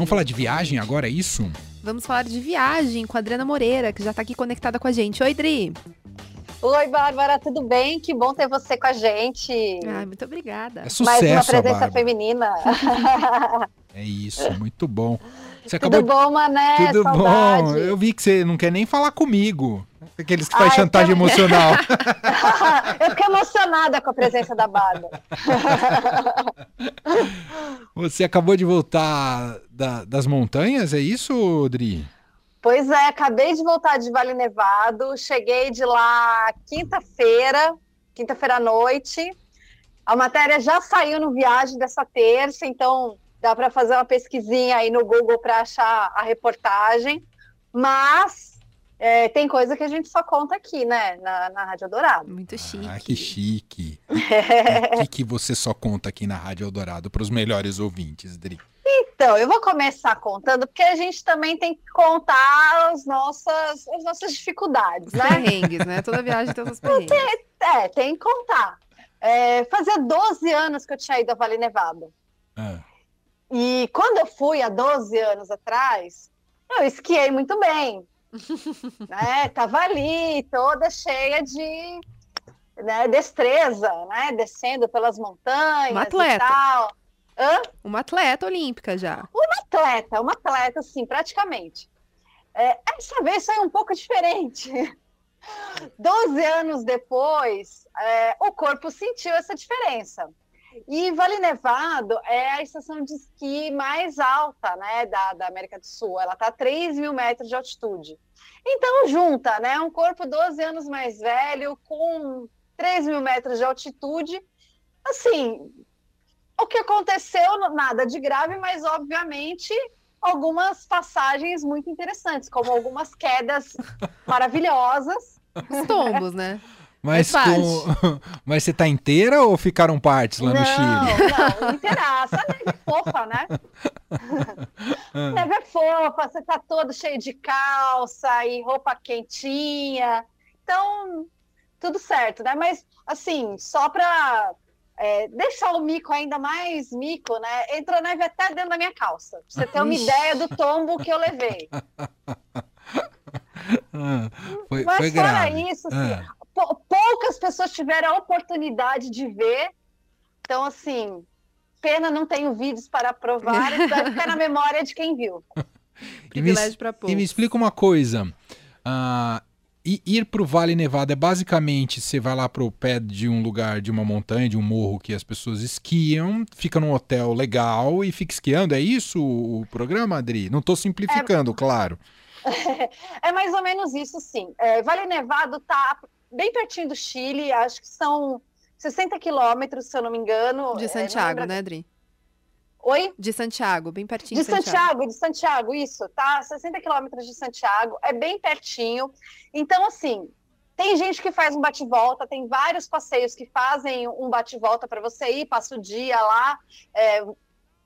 Vamos falar de viagem agora, é isso? Vamos falar de viagem com a Adriana Moreira, que já tá aqui conectada com a gente. Oi, Dri. Oi, Bárbara, tudo bem? Que bom ter você com a gente. Ai, muito obrigada. É sucesso, Mais uma presença feminina. É isso, muito bom. Você Tudo bom, Mané? Tudo Saudade. bom. Eu vi que você não quer nem falar comigo. Aqueles que Ah, faz eu chantagem também. emocional. Eu fiquei emocionada com a presença da Bárbara. Você acabou de voltar da- das montanhas, é isso, Dri? Pois é, acabei de voltar de Vale Nevado, cheguei de lá quinta-feira, quinta-feira à noite. A matéria já saiu no viagem dessa terça, então dá para fazer uma pesquisinha aí no Google para achar a reportagem. Mas é, tem coisa que a gente só conta aqui, né, na, na Rádio Dourado. Muito chique. Ah, que chique. O que, que você só conta aqui na Rádio Eldorado para os melhores ouvintes, Dri? Então, eu vou começar contando, porque a gente também tem que contar as nossas, as nossas dificuldades, né? Perrengues, né? Toda viagem tem seus perrengues. É, tem que contar. É, fazia 12 anos que eu tinha ido a Vale Nevado. Ah, E quando eu fui há 12 anos atrás, eu esquiei muito bem. Né? Tava ali, toda cheia de né, destreza, né? Descendo pelas montanhas Uma e atleta. tal. Hã? Uma atleta olímpica já. atleta, uma atleta, assim, praticamente. É, essa vez foi um pouco diferente. Doze anos depois, é, o corpo sentiu essa diferença. E Vale Nevado é a estação de esqui mais alta né, da, da América do Sul. Ela está a 3 mil metros de altitude. Então, junta né, um corpo 12 anos mais velho com 3 mil metros de altitude. Assim, o que aconteceu, nada de grave, mas obviamente algumas passagens muito interessantes, como algumas quedas maravilhosas. Os tombos, né? Mas, Faz com... Mas você tá inteira ou ficaram partes lá no não, Chile? não, inteiraça. A neve é fofa, né? Ah, neve é fofa, você tá todo cheio de calça e roupa quentinha. Então, tudo certo, né? Mas, assim, só para deixar o mico ainda mais mico, né? Entrou neve até dentro da minha calça. Pra você ter uma ideia do tombo que eu levei. ah, foi, Mas foi fora grave. isso, assim, Ah, poucas pessoas tiveram a oportunidade de ver. Então, assim, pena não tenho vídeos para provar, isso vai ficar na memória de quem viu. e, me, Privilégio pra e me poucos. explica uma coisa. I- ir pro Vale Nevado é basicamente você vai lá pro pé de um lugar, de uma montanha, de um morro que as pessoas esquiam, fica num hotel legal e fica esquiando. É isso o programa, Adri? Não tô simplificando, claro. É mais ou menos isso, sim. É, vale Nevado está bem pertinho do Chile, acho que são 60 quilômetros, se eu não me engano. De É, Santiago, lembro- né, Adri? Oi? De Santiago, bem pertinho De Santiago, de Santiago, isso, tá? 60 quilômetros de Santiago, é bem pertinho. Então, assim, tem gente que faz um bate-volta, tem vários passeios que fazem um bate-volta para você ir, passa o dia lá. É, o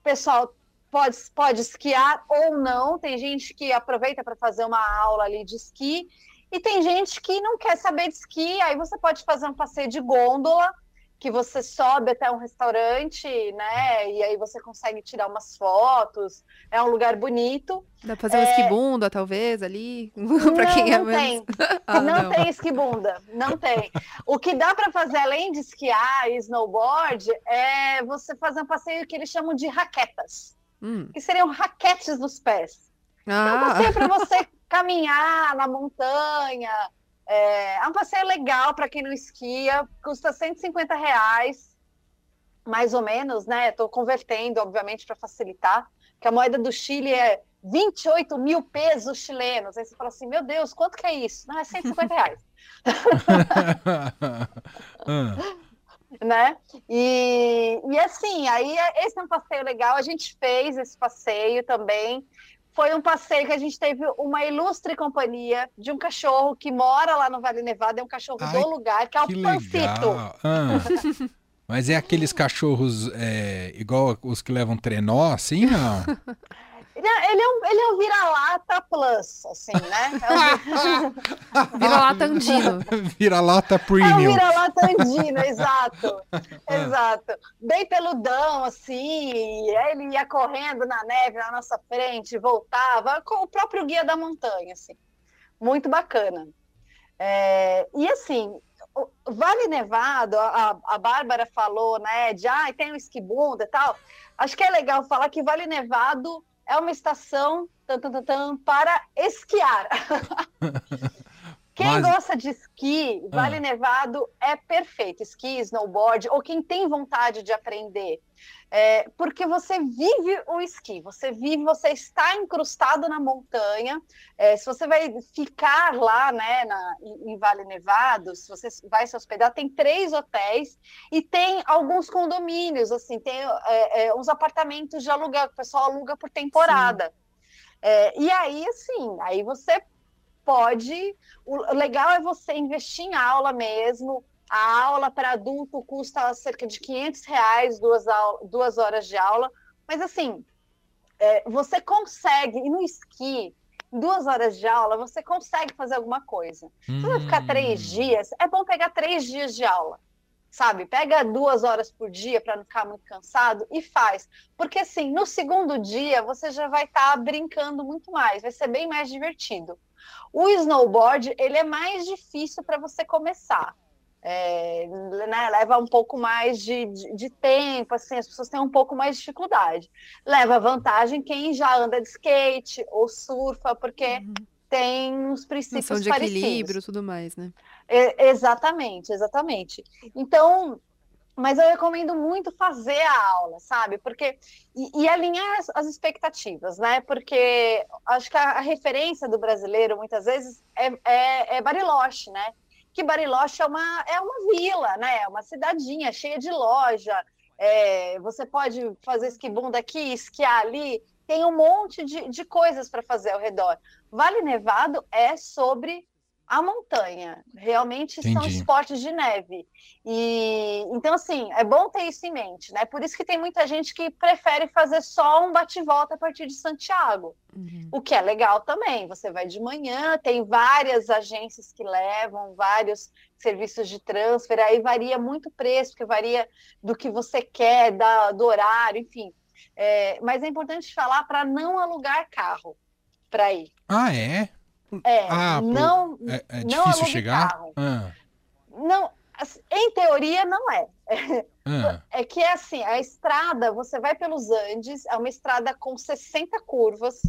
pessoal pode, pode esquiar ou não, tem gente que aproveita para fazer uma aula ali de esqui. E tem gente que não quer saber de esqui, aí você pode fazer um passeio de gôndola, que você sobe até um restaurante, né? E aí você consegue tirar umas fotos. É um lugar bonito. Dá pra fazer um esquibunda, talvez, ali? pra não, quem é não tem. Ah, não, não. tem esquibunda, não tem. O que dá para fazer além de esquiar e snowboard é você fazer um passeio que eles chamam de raquetas, Hum. que seriam raquetes dos pés. É um Ah, passeio para você caminhar na montanha. É, é um passeio legal para quem não esquia, custa 150 reais, mais ou menos, né? Estou convertendo, obviamente, para facilitar, que a moeda do Chile é 28 mil pesos chilenos. Aí você fala assim, meu Deus, quanto que é isso? Não, é 150 reais, Ah, né? E, e assim, aí é- esse é um passeio legal, a gente fez esse passeio também. Foi um passeio que a gente teve uma ilustre companhia de um cachorro que mora lá no Vale Nevado, é um cachorro Ai, do lugar, que é o que Pancito. Ah, mas é aqueles cachorros é, igual os que levam trenó, assim, não? Ele, é- ele é um, ele é um vira-lata plus, assim, né? É um, Vira-lata andino. Vira-lata é um premium. vira-lata andino, exato. Exato. Bem peludão, assim, e ele ia correndo na neve na nossa frente, voltava, com o próprio guia da montanha, assim. Muito bacana. É, e assim, o Vale Nevado, a, a Bárbara falou, né, de ah, tem o esquibunda e tal. Acho que é legal falar que Vale Nevado é uma estação tan, tan, tan, para esquiar. Quem Mas- gosta de esqui, Vale Ah. Nevado é perfeito. Esqui, snowboard, ou quem tem vontade de aprender. É, porque você vive o esqui, você vive, você está incrustado na montanha. É, se você vai ficar lá, né, na, em, Vale Nevado, se você vai se hospedar, tem três hotéis e tem alguns condomínios, assim, tem é, é, uns apartamentos de aluguel que o pessoal aluga por temporada. É, e aí, assim, aí você pode. O legal é você investir em aula mesmo. A aula para adulto custa cerca de 500 reais, duas, duas horas de aula. Mas, assim, é, você consegue, e no esqui, duas horas de aula, você consegue fazer alguma coisa. Se você vai ficar três Hum. dias, é bom pegar três dias de aula, sabe? Pega duas horas por dia para não ficar muito cansado e faz. Porque, assim, no segundo dia, você já vai estar brincando muito mais, vai ser bem mais divertido. O snowboard, ele é mais difícil para você começar. É, né, leva um pouco mais de, de, de tempo, assim, as pessoas têm um pouco mais de dificuldade. Leva vantagem quem já anda de skate ou surfa, porque tem uns princípios Noção de parecidos. equilíbrio tudo mais, né? É, exatamente, exatamente. Então, mas eu recomendo muito fazer a aula, sabe? Porque e, e alinhar as, as expectativas, né? Porque acho que a, a referência do brasileiro muitas vezes é, é, é Bariloche, né? Que Bariloche é uma, é uma vila, né? É uma cidadinha cheia de loja. é, você pode fazer esquibunda aqui, esquiar ali. Tem um monte de, de coisas para fazer ao redor. Vale Nevado é sobre a montanha. Realmente são Entendi. esportes de neve. E então, assim, é bom ter isso em mente, né? Por isso que tem muita gente que prefere fazer só um bate-volta a partir de Santiago. Uhum. O que é legal também. Você vai de manhã, tem várias agências que levam, vários serviços de transfer, aí varia muito o preço, porque varia do que você quer, da, do horário, enfim. É, mas é importante falar para não alugar carro para ir. Ah, é? É, Ah, não, É, é Não difícil alugue chegar? carro. Ah, não, assim, em teoria não é. ah. É que é assim, a estrada, você vai pelos Andes, é uma estrada com 60 curvas.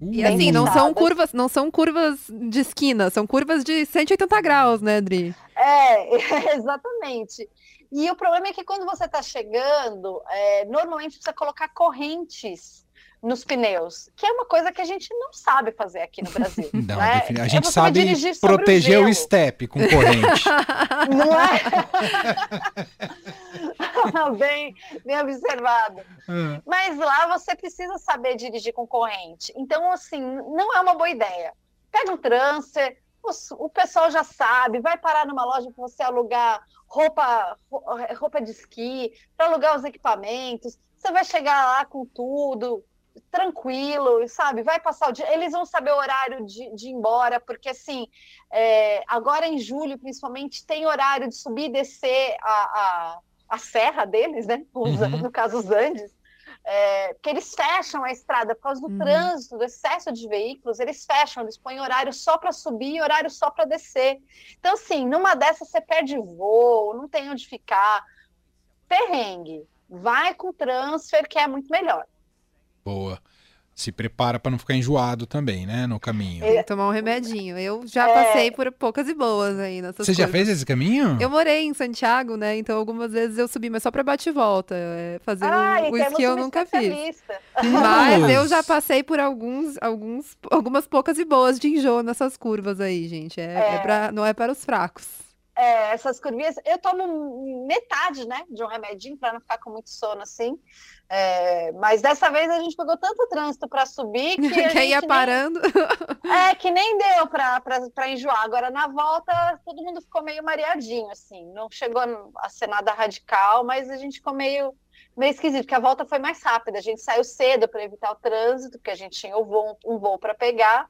E Uh, assim, não são curvas, não são curvas de esquina, são curvas de 180 graus, né, Adri? É, exatamente. E o problema é que quando você está chegando, é, normalmente precisa colocar correntes nos pneus, que é uma coisa que a gente não sabe fazer aqui no Brasil. Não, né? a É gente vai sabe o proteger o, gelo. step com corrente. Não é? bem, bem observado. Ah, Mas lá você precisa saber dirigir com corrente. Então, assim, não é uma boa ideia. Pega um transfer, o pessoal já sabe, vai parar numa loja para você alugar roupa, ro- roupa de esqui, para alugar os equipamentos. Você vai chegar lá com tudo, tranquilo, sabe? Vai passar o dia. Eles vão saber o horário de, de ir embora, porque assim, é, agora em julho, principalmente, tem horário de subir e descer a, a, a serra deles, né? Os- Uhum. No caso, os Andes. É, porque eles fecham a estrada por causa do Uhum. trânsito, do excesso de veículos, eles fecham, eles põem horário só para subir e horário só para descer. Então, assim, numa dessas você perde voo, não tem onde ficar. Perrengue. Vai com transfer, que é muito melhor. Boa. Se prepara para não ficar enjoado também, né? No caminho. Tem que tomar um remedinho. Eu já É. passei por poucas e boas aí nessas Você já coisas. fez esse caminho? Eu morei em Santiago, né? Então algumas vezes eu subi, mas só pra bate e volta. É, fazer Ah, o, e o esqui eu nunca fiz. Mas eu já passei por alguns, alguns, algumas poucas e boas de enjoo nessas curvas aí, gente. É, é É. pra- não é para os fracos. É, essas curvinhas, eu tomo metade, né, de um remedinho para não ficar com muito sono assim. É, mas dessa vez a gente pegou tanto trânsito para subir que a que ia nem- parando. É, que nem deu para enjoar. Agora, na volta, todo mundo ficou meio mareadinho, assim. Não chegou a ser nada radical, mas a gente ficou meio, meio esquisito, porque a volta foi mais rápida. A gente saiu cedo para evitar o trânsito, porque a gente tinha um voo, um voo para pegar.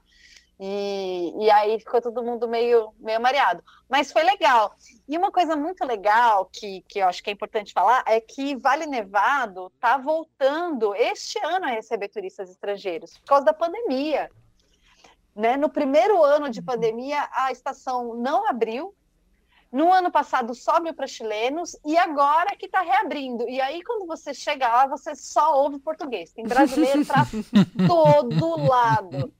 E, e aí ficou todo mundo meio, meio mareado. Mas foi legal. E uma coisa muito legal que, que eu acho que é importante falar é que Vale Nevado está voltando este ano a receber turistas estrangeiros, por causa da pandemia. Né? No primeiro ano de pandemia, a estação não abriu, no ano passado só abriu para chilenos e agora que está reabrindo. E aí, quando você chega lá, você só ouve português. Tem brasileiro para todo lado.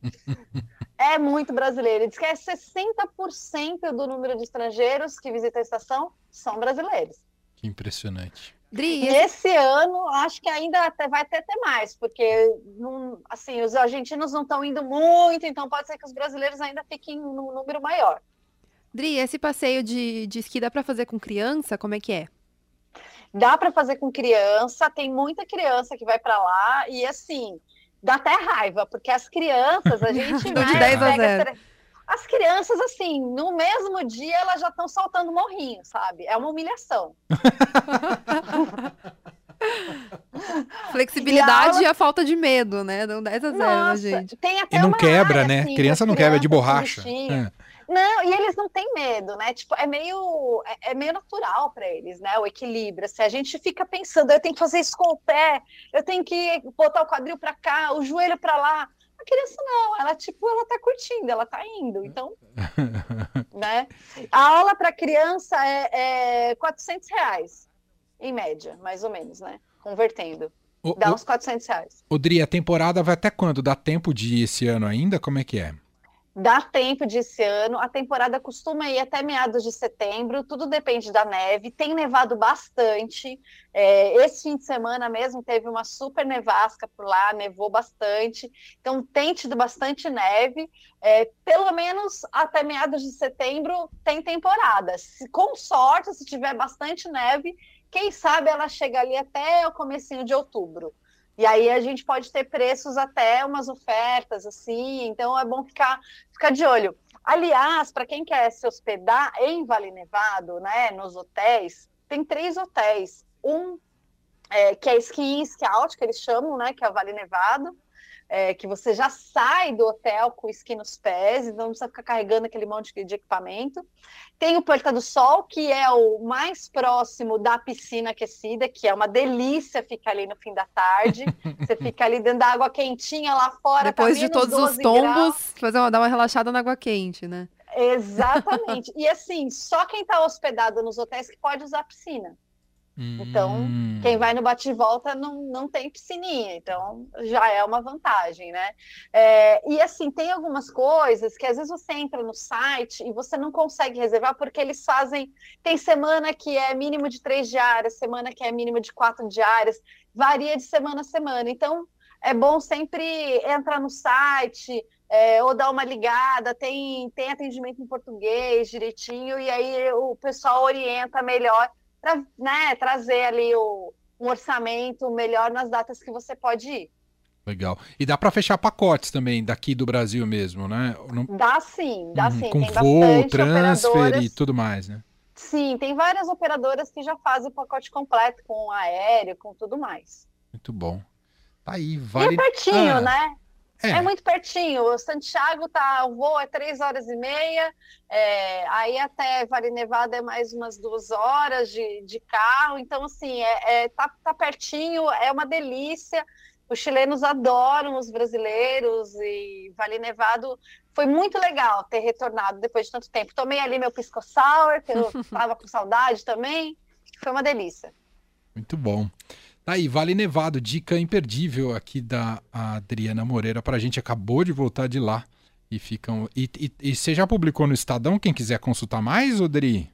É muito brasileiro. Diz que é 60% do número de estrangeiros que visitam a estação são brasileiros. Que impressionante. Dri, e esse ano acho que ainda até, vai ter, ter mais, porque não, assim, os argentinos não estão indo muito, então pode ser que os brasileiros ainda fiquem num número maior. Dri, esse passeio de, de esqui dá para fazer com criança? Como é que é? Dá para fazer com criança, tem muita criança que vai para lá e assim, dá até raiva, porque as crianças, a gente né, de 10 a 0. As crianças, assim, no mesmo dia elas já estão soltando morrinho, sabe? É uma humilhação. Flexibilidade e, aula... e, a falta de medo, né? Dão 10 a 0, Nossa, gente. Tem até e não quebra, área, né? Assim, criança não quebra de borracha. É. Não, e eles não têm medo, né? Tipo, é meio, é, é meio natural para eles, né? O equilíbrio. Assim, a gente fica pensando, eu tenho que fazer isso com o pé, eu tenho que botar o quadril para cá, o joelho para lá. A criança não, ela tipo, ela tá curtindo, ela tá indo. Então, né? A aula para criança é, é 400 reais, em média, mais ou menos, né? Convertendo. O, Dá o, uns 400 reais. Odri, a temporada vai até quando? Dá tempo de ir esse ano ainda? Como é que é? Dá tempo de esse ano, a temporada costuma ir até meados de setembro, tudo depende da neve. Tem nevado bastante. É, esse fim de semana mesmo teve uma super nevasca por lá, nevou bastante. Então tem tido bastante neve. É, pelo menos até meados de setembro tem temporada. Se, com sorte, se tiver bastante neve, quem sabe ela chega ali até o comecinho de outubro. E aí a gente pode ter preços até umas ofertas assim, então é bom ficar, ficar de olho. Aliás, para quem quer se hospedar em Vale Nevado, né, nos hotéis, tem três hotéis. Um é, que é Ski Scout, que eles chamam, né, que é o Vale Nevado é, que você já sai do hotel com o esqui nos pés, então não precisa ficar carregando aquele monte de equipamento. Tem o Porta do Sol, que é o mais próximo da piscina aquecida, que é uma delícia ficar ali no fim da tarde. Você fica ali dentro da água quentinha lá fora. Tá Depois de todos os tombos, fazer uma, dar uma relaxada na água quente, né? Exatamente. e assim, só quem está hospedado nos hotéis que pode usar piscina. Então, hum. quem vai no bate-volta não, não tem piscininha, então já é uma vantagem, né? É, e assim, tem algumas coisas que às vezes você entra no site e você não consegue reservar porque eles fazem. Tem semana que é mínimo de três diárias, semana que é mínimo de quatro diárias, varia de semana a semana. Então, é bom sempre entrar no site. É, ou dar uma ligada, tem, tem atendimento em português direitinho, e aí o pessoal orienta melhor para né, trazer ali o, um orçamento melhor nas datas que você pode ir. Legal. E dá para fechar pacotes também daqui do Brasil mesmo, né? Não... Dá sim, dá hum, sim. Com tem voo, transfer e tudo mais, né? Sim, tem várias operadoras que já fazem o pacote completo com aéreo, com tudo mais. Muito bom. Tá aí, vale. E é pertinho, ah. né? É. é. muito pertinho. O Santiago tá, o voo é três horas e meia. É, aí até Vale Nevada é mais umas duas horas de, de carro. Então, assim, é, é, tá, tá pertinho, é uma delícia. Os chilenos adoram os brasileiros e Vale Nevado foi muito legal ter retornado depois de tanto tempo. Tomei ali meu pisco sour, que eu tava com saudade também. Foi uma delícia. Muito bom. Tá aí, Vale Nevado, dica imperdível aqui da Adriana Moreira para a gente. Acabou de voltar de lá e ficam. E, e, e, você já publicou no Estadão? Quem quiser consultar mais, Odri?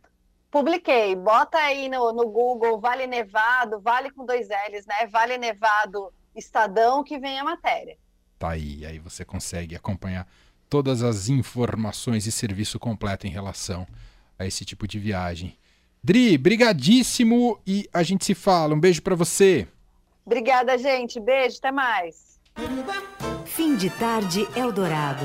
Publiquei. Bota aí no, no Google Vale Nevado, Vale com dois L's, né? Vale Nevado Estadão, que vem a matéria. Tá aí, aí você consegue acompanhar todas as informações e serviço completo em relação a esse tipo de viagem. Dri, brigadíssimo e a gente se fala. Um beijo para você. Obrigada, gente. Beijo, até mais. Fim de tarde Eldorado.